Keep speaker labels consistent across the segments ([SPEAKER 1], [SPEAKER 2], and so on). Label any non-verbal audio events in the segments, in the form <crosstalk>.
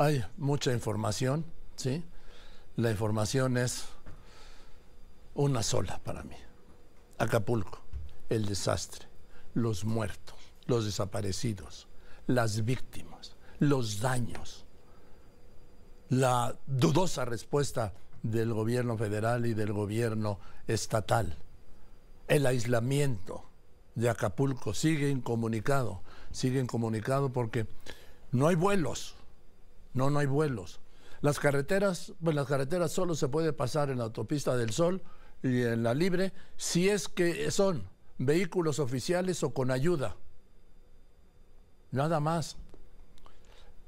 [SPEAKER 1] Hay mucha información, ¿sí? La información es una sola para mí. Acapulco, el desastre, los muertos, los desaparecidos, las víctimas, los daños, la dudosa respuesta del gobierno federal y del gobierno estatal, el aislamiento de Acapulco sigue incomunicado, sigue incomunicado porque no hay vuelos, no, no hay vuelos. Las carreteras, pues las carreteras solo se puede pasar en la autopista del Sol y en la libre si es que son vehículos oficiales o con ayuda. Nada más.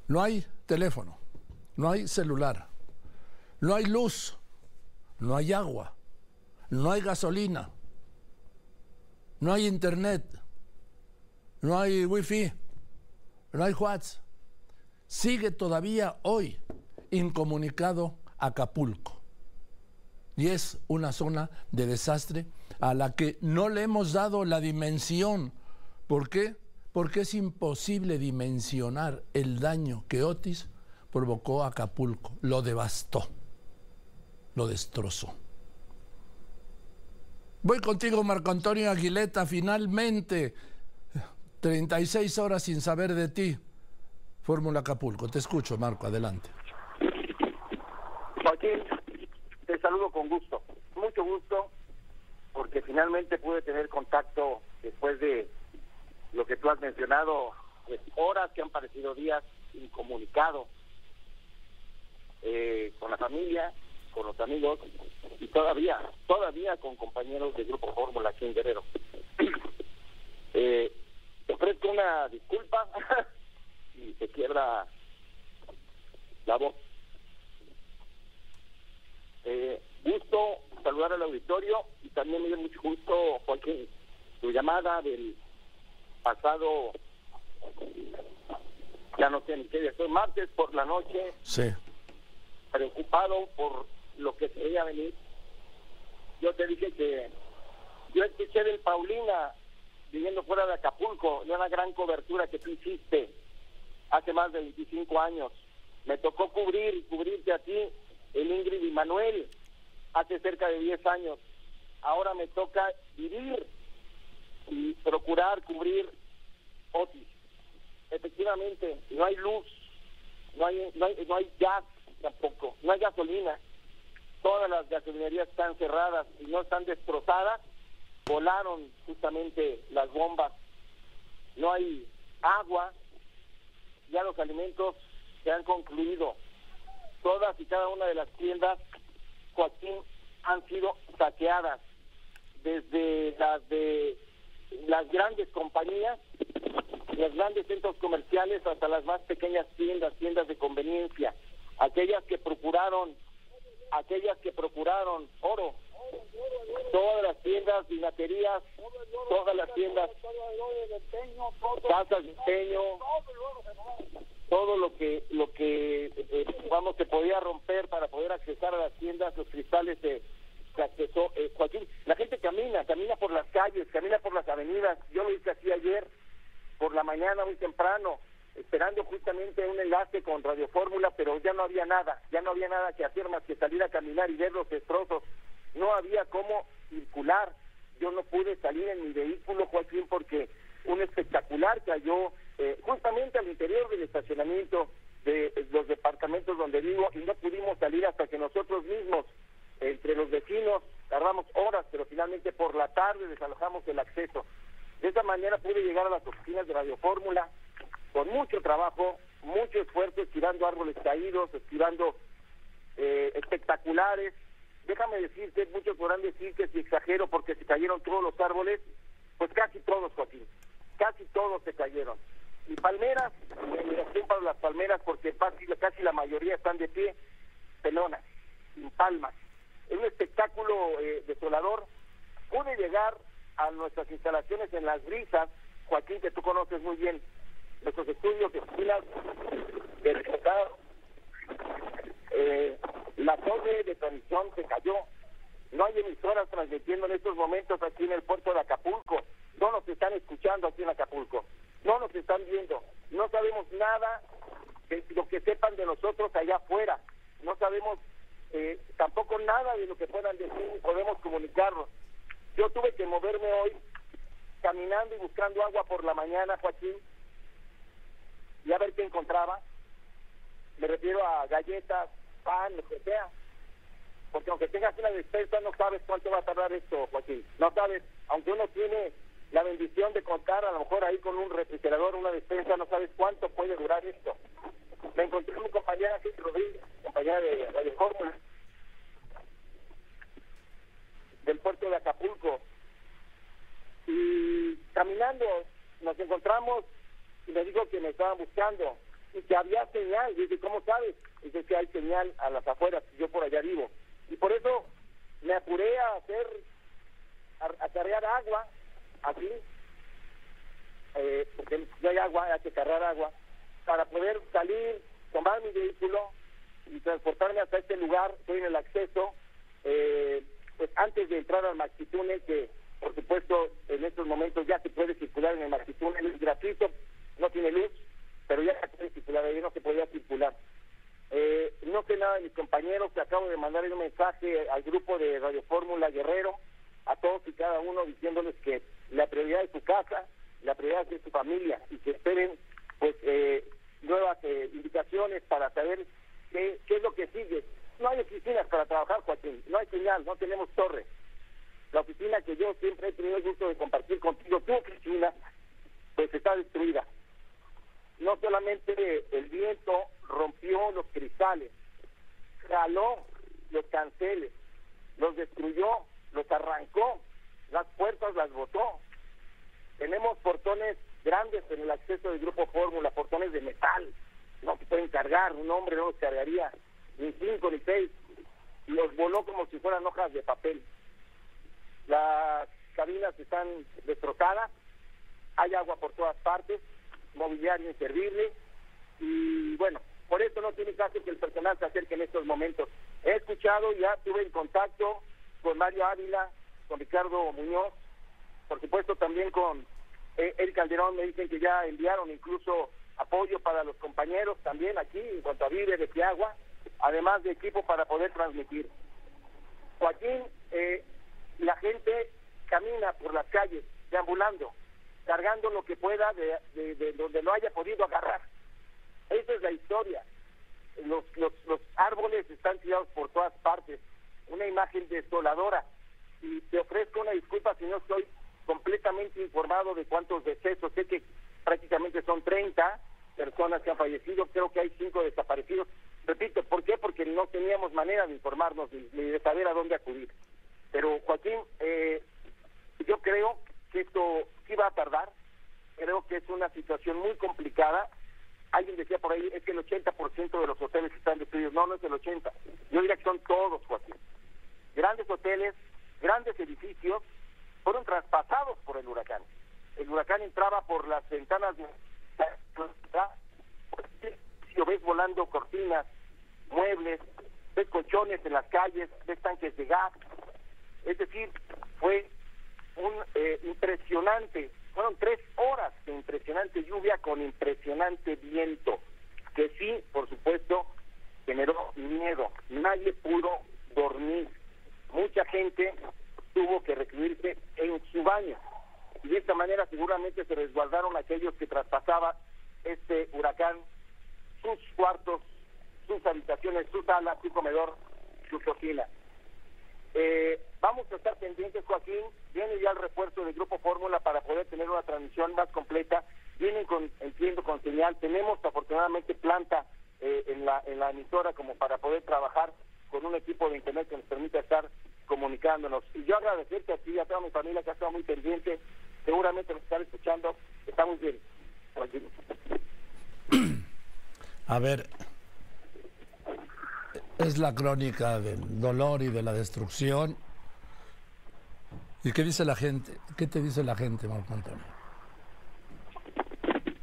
[SPEAKER 1] No hay teléfono, no hay celular, no hay luz, no hay agua, no hay gasolina, no hay internet, no hay wifi, no hay WhatsApp. Sigue todavía hoy incomunicado Acapulco. Y es una zona de desastre a la que no le hemos dado la dimensión. ¿Por qué? Porque es imposible dimensionar el daño que Otis provocó a Acapulco. Lo devastó, lo destrozó. Voy contigo, Marco Antonio Aguileta, finalmente. 36 horas sin saber de ti. Fórmula Acapulco. Te escucho, Marco, adelante.
[SPEAKER 2] Joaquín, te saludo con gusto, mucho gusto, porque finalmente pude tener contacto después de lo que tú has mencionado, pues, horas que han parecido días incomunicado eh, con la familia, con los amigos y todavía, todavía con compañeros del Grupo Fórmula aquí en Guerrero. <clears throat> eh, ofrezco una disculpa <laughs> y se quiebra la voz. Eh, gusto saludar al auditorio y también me dio mucho gusto, Joaquín, tu llamada del pasado, ya no sé ni qué día, fue martes por la noche.
[SPEAKER 1] Sí.
[SPEAKER 2] Preocupado por lo que se veía venir. Yo te dije que yo escuché del Paulina viviendo fuera de Acapulco, de una gran cobertura que tú hiciste hace más de 25 años. Me tocó cubrir cubrirte a ti el Ingrid y Manuel hace cerca de 10 años. Ahora me toca vivir y procurar cubrir Otis. Efectivamente, no hay luz, no hay, no hay, no hay gas tampoco, no hay gasolina. Todas las gasolinerías están cerradas y no están destrozadas. Volaron justamente las bombas. No hay agua. Ya los alimentos se han concluido. Todas y cada una de las tiendas, Joaquín, han sido saqueadas, desde las de las grandes compañías, los grandes centros comerciales, hasta las más pequeñas tiendas, tiendas de conveniencia, aquellas que procuraron, aquellas que procuraron oro, todas las tiendas, vinaterías, todas las tiendas, casas de empeño, todo lo que lo que eh, vamos se podía romper para poder accesar a las tiendas los cristales se, se accesó eh, Joaquín la gente camina camina por las calles camina por las avenidas. Yo lo hice así ayer por la mañana muy temprano esperando justamente un enlace con Radio Fórmula pero ya no había nada ya no había nada que hacer más que salir a caminar y ver los destrozos no había cómo circular yo no pude salir en mi vehículo Joaquín porque un espectacular cayó eh, justamente al interior del estacionamiento de los departamentos donde vivo y no pudimos salir hasta que nosotros mismos, entre los vecinos, tardamos horas, pero finalmente por la tarde desalojamos el acceso. De esa manera pude llegar a las oficinas de Radio Fórmula con mucho trabajo, mucho esfuerzo, estirando árboles caídos, estirando eh, espectaculares. Déjame decirte, muchos podrán decir que si exagero porque se cayeron todos los árboles, pues casi todos, Joaquín, casi todos se cayeron y palmeras, mi admiración para las palmeras porque casi, la mayoría están de pie, pelonas, sin palmas. Es un espectáculo eh, desolador. Pude llegar a nuestras instalaciones en Las Brisas, Joaquín, que tú conoces muy bien, nuestros estudios de oficinas del eh, la torre de transmisión se cayó. No hay emisoras transmitiendo en estos momentos aquí en el puerto de Acapulco. No nos están escuchando aquí en Acapulco no nos están viendo, no sabemos nada que, lo que sepan de nosotros allá afuera. No sabemos eh, tampoco nada de lo que puedan decir y podemos comunicarnos. Yo tuve que moverme hoy caminando y buscando agua por la mañana, Joaquín, y a ver qué encontraba. Me refiero a galletas, pan, lo que sea. Porque aunque tengas una despensa, no sabes cuánto va a tardar esto, Joaquín. No sabes, aunque uno tiene la bendición de contar, a lo mejor ahí con un refrigerador, una despensa, no sabes cuánto puede durar esto. Me encontré con mi compañera aquí, Rodríguez, compañera de Radio del puerto de Acapulco. Y caminando nos encontramos y me dijo que me estaban buscando que había señal. Dice, ¿cómo sabes? Dice que hay señal a las afueras, yo por allá vivo. Y por eso me apuré a hacer, a, cargar agua, aquí, eh, porque ya hay agua, hay que cargar agua, para poder salir, tomar mi vehículo y transportarme hasta este lugar, estoy en el acceso, eh, pues antes de entrar al Maxitúnel, que por supuesto en estos momentos ya se puede circular en el Maxitúnel, es gratuito, no tiene luz, pero ya se puede circular, ahí no se podía circular. Eh, no sé nada de mis compañeros, que acabo de mandar un mensaje al grupo de Radio Fórmula Guerrero, a todos y cada uno diciéndoles que la prioridad es su casa, la prioridad es su familia y que esperen pues eh, nuevas eh, indicaciones para saber qué, qué es lo que sigue. No hay oficinas para trabajar, Joaquín, no hay señal, no tenemos torre. La oficina que yo siempre he tenido el gusto de compartir contigo, tu oficina, pues está destruida. No solamente el viento rompió los cristales, jaló los canceles, los destruyó, los arrancó, las puertas las botó. Tenemos portones grandes en el acceso del grupo Fórmula, portones de metal, no se pueden cargar, un hombre no los cargaría, ni cinco ni seis, los voló como si fueran hojas de papel. Las cabinas están destrozadas, hay agua por todas partes, mobiliario inservible, y bueno, por eso no tiene caso que el personal se acerque en estos momentos. He escuchado, ya tuve en contacto con Mario Ávila, con Ricardo Muñoz, por supuesto también con eh, Eric Calderón, me dicen que ya enviaron incluso apoyo para los compañeros también aquí en cuanto a víveres y agua, además de equipo para poder transmitir. Joaquín, eh, la gente camina por las calles, deambulando, cargando lo que pueda de, de, donde lo haya podido agarrar. Esa es la historia. Los, los, los árboles están tirados por todas partes. Una imagen desoladora. Y te ofrezco una disculpa si no estoy completamente informado de cuántos decesos. Sé que prácticamente son 30 personas que han fallecido, creo que hay cinco desaparecidos. Repito, ¿por qué? Porque no teníamos manera de informarnos ni, de saber a dónde acudir. Pero Joaquín, eh, yo creo esto sí va a tardar, creo que es una situación muy complicada. Alguien decía por ahí, es que el 80% de los hoteles están destruidos. No, no es el 80%. Yo diría que son todos, Joaquín. Grandes hoteles, grandes edificios, fueron traspasados por el huracán. El huracán entraba por las ventanas de ves volando cortinas, muebles, ves colchones en las calles, ves tanques de gas. Es decir, fue un eh, impresionante, fueron tres horas de impresionante lluvia con impresionante viento, que sí, por supuesto, generó miedo. Nadie pudo dormir. Mucha gente tuvo que recluirse en su baño. Y de esta manera seguramente se resguardaron aquellos que traspasaban este huracán sus cuartos, sus habitaciones, su sala, su comedor, su cocina. Eh, vamos a estar pendientes, Joaquín. Viene ya el refuerzo del Grupo Fórmula para poder tener una transmisión más completa. Vienen con, entiendo, con señal. Tenemos afortunadamente planta eh, en, la, en la emisora como para poder trabajar con un equipo de internet que nos permita estar comunicándonos. Y yo agradecerte a ti y a toda mi familia que ha estado muy pendiente. Seguramente nos están escuchando. Estamos bien.
[SPEAKER 1] A ver, es la crónica del dolor y de la destrucción. ¿Y qué dice la gente? ¿Qué te dice la gente, Marco Antonio?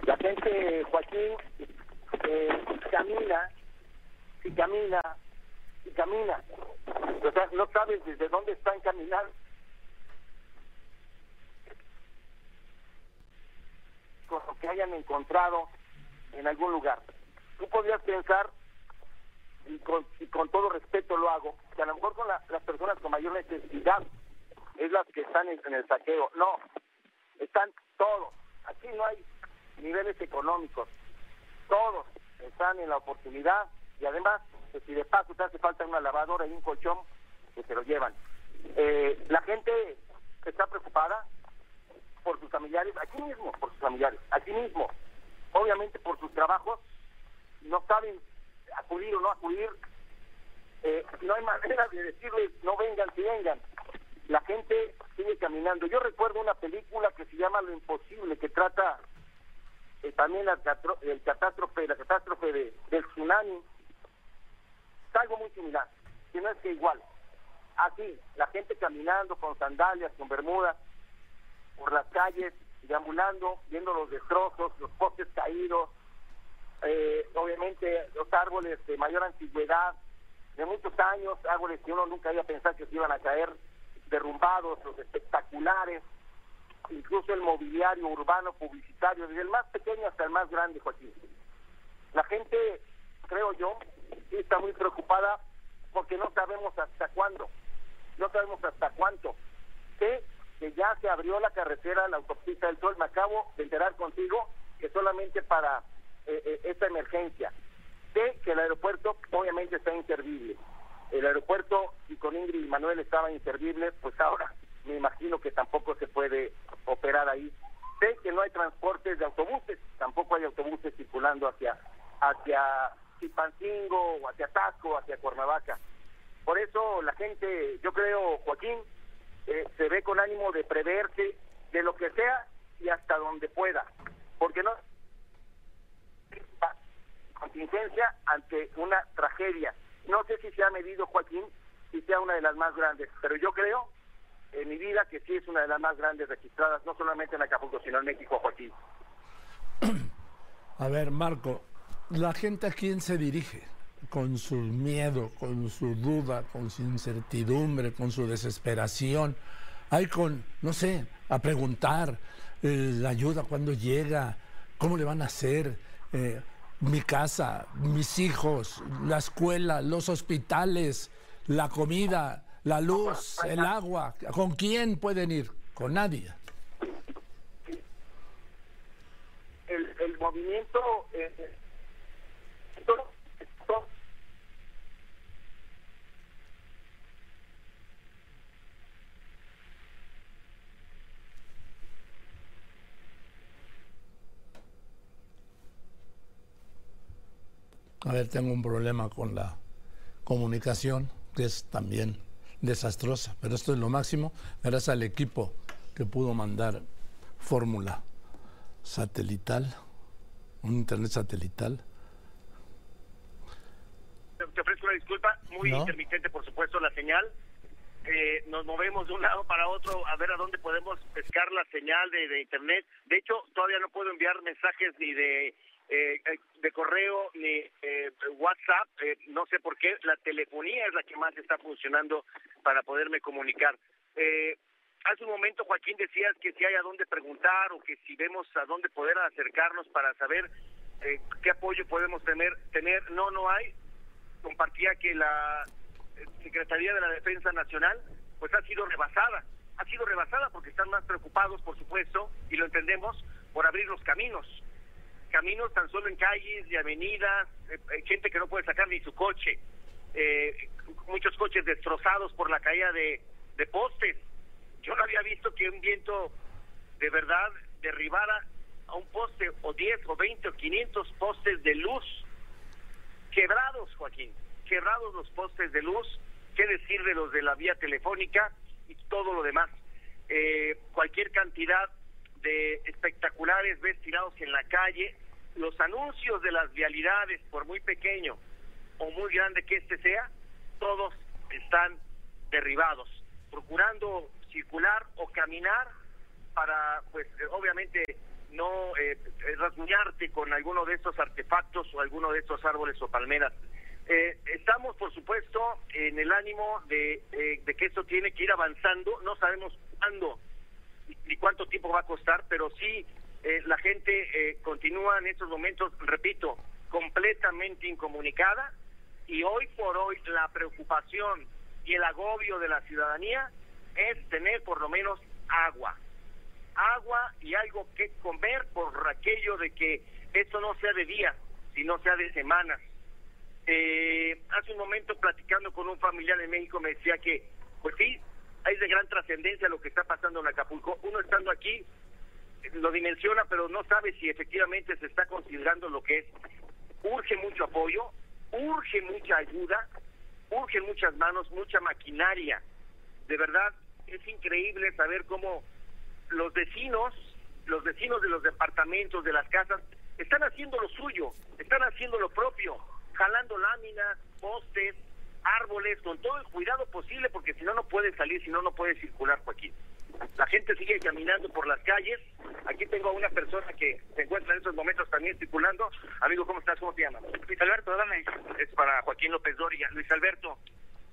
[SPEAKER 2] La gente, Joaquín, eh, camina, y camina, y camina. O sea, no sabes desde dónde están caminando. Con lo que hayan encontrado en algún lugar. tú podrías pensar, y con, con todo respeto lo hago, que a lo mejor con las personas con mayor necesidad es las que están en, el saqueo. No, están todos. Aquí no hay niveles económicos. Todos están en la oportunidad y además, pues, si de paso te hace falta una lavadora y un colchón, que se lo llevan. Eh, la gente está preocupada por sus familiares, aquí mismo por sus familiares, aquí mismo, obviamente por sus trabajos, no saben acudir o no acudir, eh, no hay manera de decirles no vengan si vengan. La gente sigue caminando. Yo recuerdo una película que se llama Lo Imposible, que trata eh, también la, el catástrofe, la catástrofe de, del tsunami. Es algo muy similar, si no es que igual. Así, la gente caminando con sandalias, con bermudas, por las calles, deambulando, viendo los destrozos, los postes caídos, eh, obviamente los árboles de mayor antigüedad, de muchos años, árboles que uno nunca había pensado que se iban a caer, derrumbados, los espectaculares, incluso el mobiliario urbano publicitario, desde el más pequeño hasta el más grande, Joaquín. La gente, creo yo, está muy preocupada porque no sabemos hasta cuándo, no sabemos hasta cuánto. Sé que ya se abrió la carretera, la autopista del Sol, me acabo de enterar contigo que solamente para eh, eh, esta emergencia. Sé que el aeropuerto obviamente está inservible. El aeropuerto, y con Ingrid y Manuel estaba inservible, pues ahora me imagino que tampoco se puede operar ahí. Sé que no hay transportes de autobuses, tampoco hay autobuses circulando hacia hacia Chipancingo, o hacia Tasco, hacia Cuernavaca. Por eso la gente, yo creo, Joaquín, eh, se ve con ánimo de preverse de lo que sea y hasta donde pueda, porque no contingencia ante una tragedia. No sé si se ha medido, Joaquín, si sea una de las más grandes, pero yo creo en mi vida que sí es una de las más grandes registradas, no solamente en Acapulco, sino en México, Joaquín.
[SPEAKER 1] A ver, Marco, ¿la gente a quién se dirige? Con su miedo, con su duda, con su incertidumbre, con su desesperación. Hay con, no sé, a preguntar eh, la ayuda cuando llega, cómo le van a hacer, eh, mi casa, mis hijos, la escuela, los hospitales, la comida, la luz, el agua. ¿Con quién pueden ir? Con nadie.
[SPEAKER 2] El, movimiento... Eh,
[SPEAKER 1] A ver, tengo un problema con la comunicación, que es también desastrosa, pero esto es lo máximo, gracias al equipo que pudo mandar fórmula satelital, un internet satelital.
[SPEAKER 3] Te ofrezco una disculpa, muy intermitente por supuesto la señal. Eh, nos movemos de un lado para otro a ver a dónde podemos pescar la señal de internet. De hecho, todavía no puedo enviar mensajes ni de eh, eh, de correo ni eh, WhatsApp, no sé por qué, la telefonía es la que más está funcionando para poderme comunicar. hace un momento, Joaquín, decías que si hay a dónde preguntar o que si vemos a dónde poder acercarnos para saber qué apoyo podemos tener. tener. No, no hay. Compartía que la Secretaría de la Defensa Nacional pues ha sido rebasada. Ha sido rebasada porque están más preocupados, por supuesto, y lo entendemos, por abrir los caminos caminos tan solo en calles y avenidas, eh, eh, gente que no puede sacar ni su coche, eh, muchos coches destrozados por la caída de, postes. Yo no había visto que un viento de verdad derribara a un poste o 10 o 20 o 500 postes de luz quebrados, Joaquín, quebrados los postes de luz, qué decir de los de la vía telefónica y todo lo demás. cualquier cantidad de espectaculares ves tirados en la calle, los anuncios de las vialidades, por muy pequeño o muy grande que este sea, todos están derribados, procurando circular o caminar para, pues, obviamente no eh, rasguñarte con alguno de estos artefactos o alguno de estos árboles o palmeras. Eh, estamos, por supuesto, en el ánimo de, eh, de que esto tiene que ir avanzando. No sabemos cuándo ni cuánto tiempo va a costar, pero sí eh, la gente eh, continúa en estos momentos, repito, completamente incomunicada y hoy por hoy la preocupación y el agobio de la ciudadanía es tener por lo menos agua. Agua y algo que comer por aquello de que esto no sea de días, sino sea de semanas. Eh, hace un momento platicando con un familiar en México me decía que, pues sí, hay de gran trascendencia lo que está pasando en Acapulco. Uno estando aquí lo dimensiona, pero no sabe si efectivamente se está considerando lo que es. Urge mucho apoyo, urge mucha ayuda, urgen muchas manos, mucha maquinaria. De verdad, es increíble saber cómo los vecinos, los vecinos de los departamentos, de las casas, están haciendo lo suyo, están haciendo lo propio, jalando láminas, postes, árboles, con todo el cuidado posible, porque si no, no puede salir, si no, no puede circular, Joaquín. La gente sigue caminando por las calles. Aquí tengo a una persona que se encuentra en estos momentos también circulando. Amigo, ¿cómo estás? ¿Cómo te llamas?
[SPEAKER 4] Luis Alberto, dame.
[SPEAKER 3] Es para Joaquín López Doria. Luis Alberto,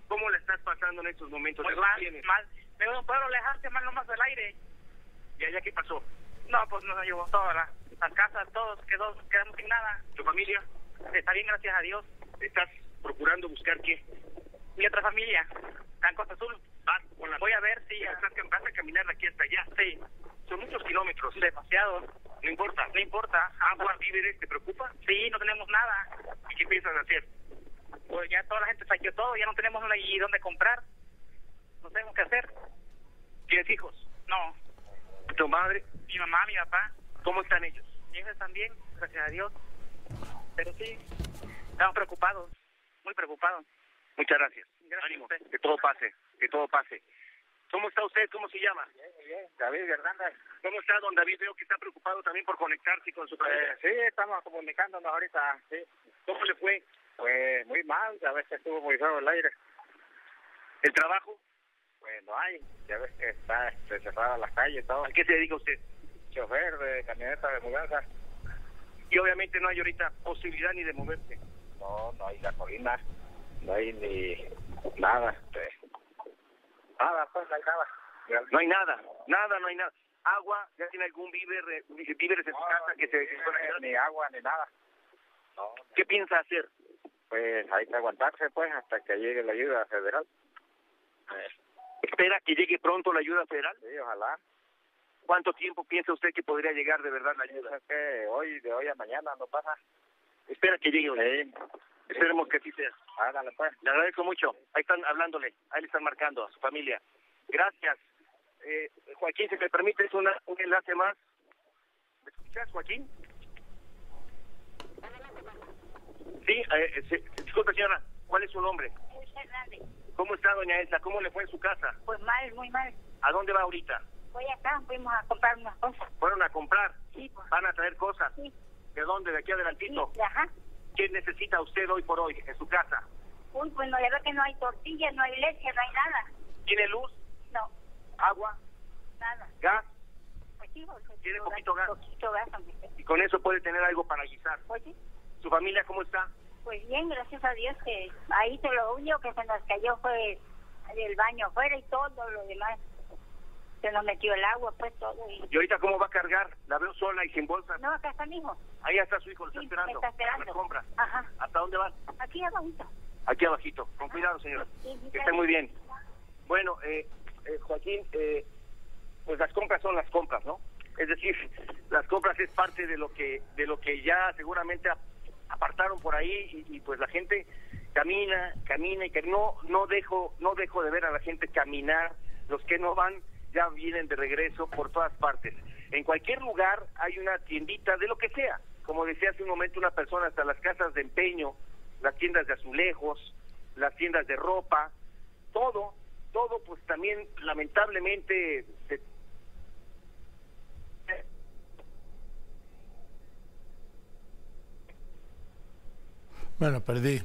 [SPEAKER 3] ¿cómo le estás pasando en estos momentos?
[SPEAKER 4] Muy mal, mal. Me no puedo alejarte mal nomás del aire.
[SPEAKER 3] ¿Y allá qué pasó?
[SPEAKER 4] No, pues nos llevó todas las, las casas, todos quedó, quedamos sin nada.
[SPEAKER 3] ¿Tu familia?
[SPEAKER 4] Está bien, gracias a Dios.
[SPEAKER 3] ¿Estás procurando buscar qué?
[SPEAKER 4] Mi otra familia, en Costa Azul.
[SPEAKER 3] La...
[SPEAKER 4] Voy a ver si...
[SPEAKER 3] Vas a caminar de aquí hasta allá.
[SPEAKER 4] Sí.
[SPEAKER 3] Son muchos kilómetros.
[SPEAKER 4] Demasiado.
[SPEAKER 3] No importa.
[SPEAKER 4] No importa.
[SPEAKER 3] ¿Agua, víveres, te preocupa?
[SPEAKER 4] Sí, no tenemos nada.
[SPEAKER 3] ¿Y qué piensas hacer?
[SPEAKER 4] Pues ya toda la gente saqueó todo, ya no tenemos ni dónde comprar. No sabemos qué hacer.
[SPEAKER 3] ¿Tienes hijos?
[SPEAKER 4] No.
[SPEAKER 3] ¿Tu madre?
[SPEAKER 4] Mi mamá, mi papá.
[SPEAKER 3] ¿Cómo están ellos?
[SPEAKER 4] Ellos están bien, gracias a Dios. Pero sí, estamos preocupados, muy preocupados.
[SPEAKER 3] Muchas gracias.
[SPEAKER 4] Gracias
[SPEAKER 3] Ánimo, que todo pase, que todo pase. ¿Cómo está usted? ¿Cómo se llama?
[SPEAKER 5] Bien, bien. David Hernández.
[SPEAKER 3] ¿Cómo está don David? Veo que está preocupado también por conectarse con su familia.
[SPEAKER 5] Eh, sí, estamos comunicándonos ahorita. Sí.
[SPEAKER 3] ¿Cómo le fue?
[SPEAKER 5] Pues muy mal, a veces estuvo muy feo el aire.
[SPEAKER 3] ¿El trabajo?
[SPEAKER 5] Pues no hay, ya ves que está este, cerrada las calles, todo.
[SPEAKER 3] ¿A qué se dedica usted?
[SPEAKER 5] Chofer de camioneta de mudanza.
[SPEAKER 3] Y obviamente no hay ahorita posibilidad ni de moverse.
[SPEAKER 5] No, no hay gasolina, no hay ni nada. Este. Nada, pues no hay nada.
[SPEAKER 3] No hay nada, nada, no hay nada. Agua, ¿ya tiene algún víver, víveres en su casa que se... ayudar?
[SPEAKER 5] ni agua ni nada. No,
[SPEAKER 3] ¿Qué piensa hacer?
[SPEAKER 5] pues hay que aguantarse pues hasta que llegue la ayuda federal.
[SPEAKER 3] ¿Espera que llegue pronto la ayuda federal?
[SPEAKER 5] sí, ojalá.
[SPEAKER 3] ¿Cuánto tiempo piensa usted que podría llegar de verdad la ayuda?
[SPEAKER 5] Es que hoy, de hoy a mañana no pasa.
[SPEAKER 3] Espera que llegue.
[SPEAKER 5] Sí,
[SPEAKER 3] Esperemos que así sea.
[SPEAKER 5] pues.
[SPEAKER 3] Le agradezco mucho. Ahí están hablándole, ahí le están marcando a su familia. Gracias. Eh, Joaquín, si me permites una, un enlace más. ¿Me escuchas, Joaquín? Sí, eh, eh, sí, disculpe señora, ¿cuál es su nombre?
[SPEAKER 6] Luis Hernández.
[SPEAKER 3] ¿Cómo está doña Elsa? ¿Cómo le fue en su casa?
[SPEAKER 6] Pues mal, muy mal.
[SPEAKER 3] ¿A dónde va ahorita?
[SPEAKER 6] Voy acá, fuimos a comprar unas cosas.
[SPEAKER 3] ¿Fueron a comprar?
[SPEAKER 6] Sí, pues.
[SPEAKER 3] ¿Van a traer cosas?
[SPEAKER 6] Sí,
[SPEAKER 3] ¿De dónde? ¿De aquí adelantito?
[SPEAKER 6] sí, ajá.
[SPEAKER 3] ¿Qué necesita usted hoy por hoy en su casa?
[SPEAKER 6] Uy, pues no, ya veo que no hay tortillas, no hay leche, no hay nada.
[SPEAKER 3] ¿Tiene luz,
[SPEAKER 6] No,
[SPEAKER 3] agua,
[SPEAKER 6] nada.
[SPEAKER 3] gas?
[SPEAKER 6] Pues sí, pues,
[SPEAKER 3] ¿Tiene
[SPEAKER 6] poquito
[SPEAKER 3] gas?
[SPEAKER 6] Poquito gas, aunque sea.
[SPEAKER 3] Y con eso puede tener algo para guisar.
[SPEAKER 6] Pues sí,
[SPEAKER 3] ¿Su familia cómo está?
[SPEAKER 6] pues bien, gracias a Dios que ahí se lo único que se nos cayó fue el baño afuera y todo lo demás. Se nos metió el agua, pues todo. Y...
[SPEAKER 3] ¿Y ahorita cómo va a cargar? La veo sola y sin bolsa.
[SPEAKER 6] No, acá está mi hijo.
[SPEAKER 3] Ahí está su hijo, lo está
[SPEAKER 6] Sí,
[SPEAKER 3] esperando.
[SPEAKER 6] está esperando.
[SPEAKER 3] Las compras.
[SPEAKER 6] Ajá.
[SPEAKER 3] ¿Hasta dónde van?
[SPEAKER 6] Aquí abajito.
[SPEAKER 3] Aquí abajito. Con cuidado, señora.
[SPEAKER 6] Sí, sí,
[SPEAKER 3] Que esté muy bien. Bueno, eh, eh, Joaquín, eh, pues las compras son las compras, ¿no? Es decir, <laughs> las compras es parte de lo que de lo que ya seguramente ap- apartaron por ahí y, y, pues la gente camina, camina y que no no dejo no dejo de ver a la gente caminar. Los que no van ya vienen de regreso por todas partes. En cualquier lugar hay una tiendita de lo que sea. Como decía hace un momento una persona, hasta las casas de empeño, las tiendas de azulejos, las tiendas de ropa, todo, todo pues también lamentablemente se
[SPEAKER 1] Bueno, perdí.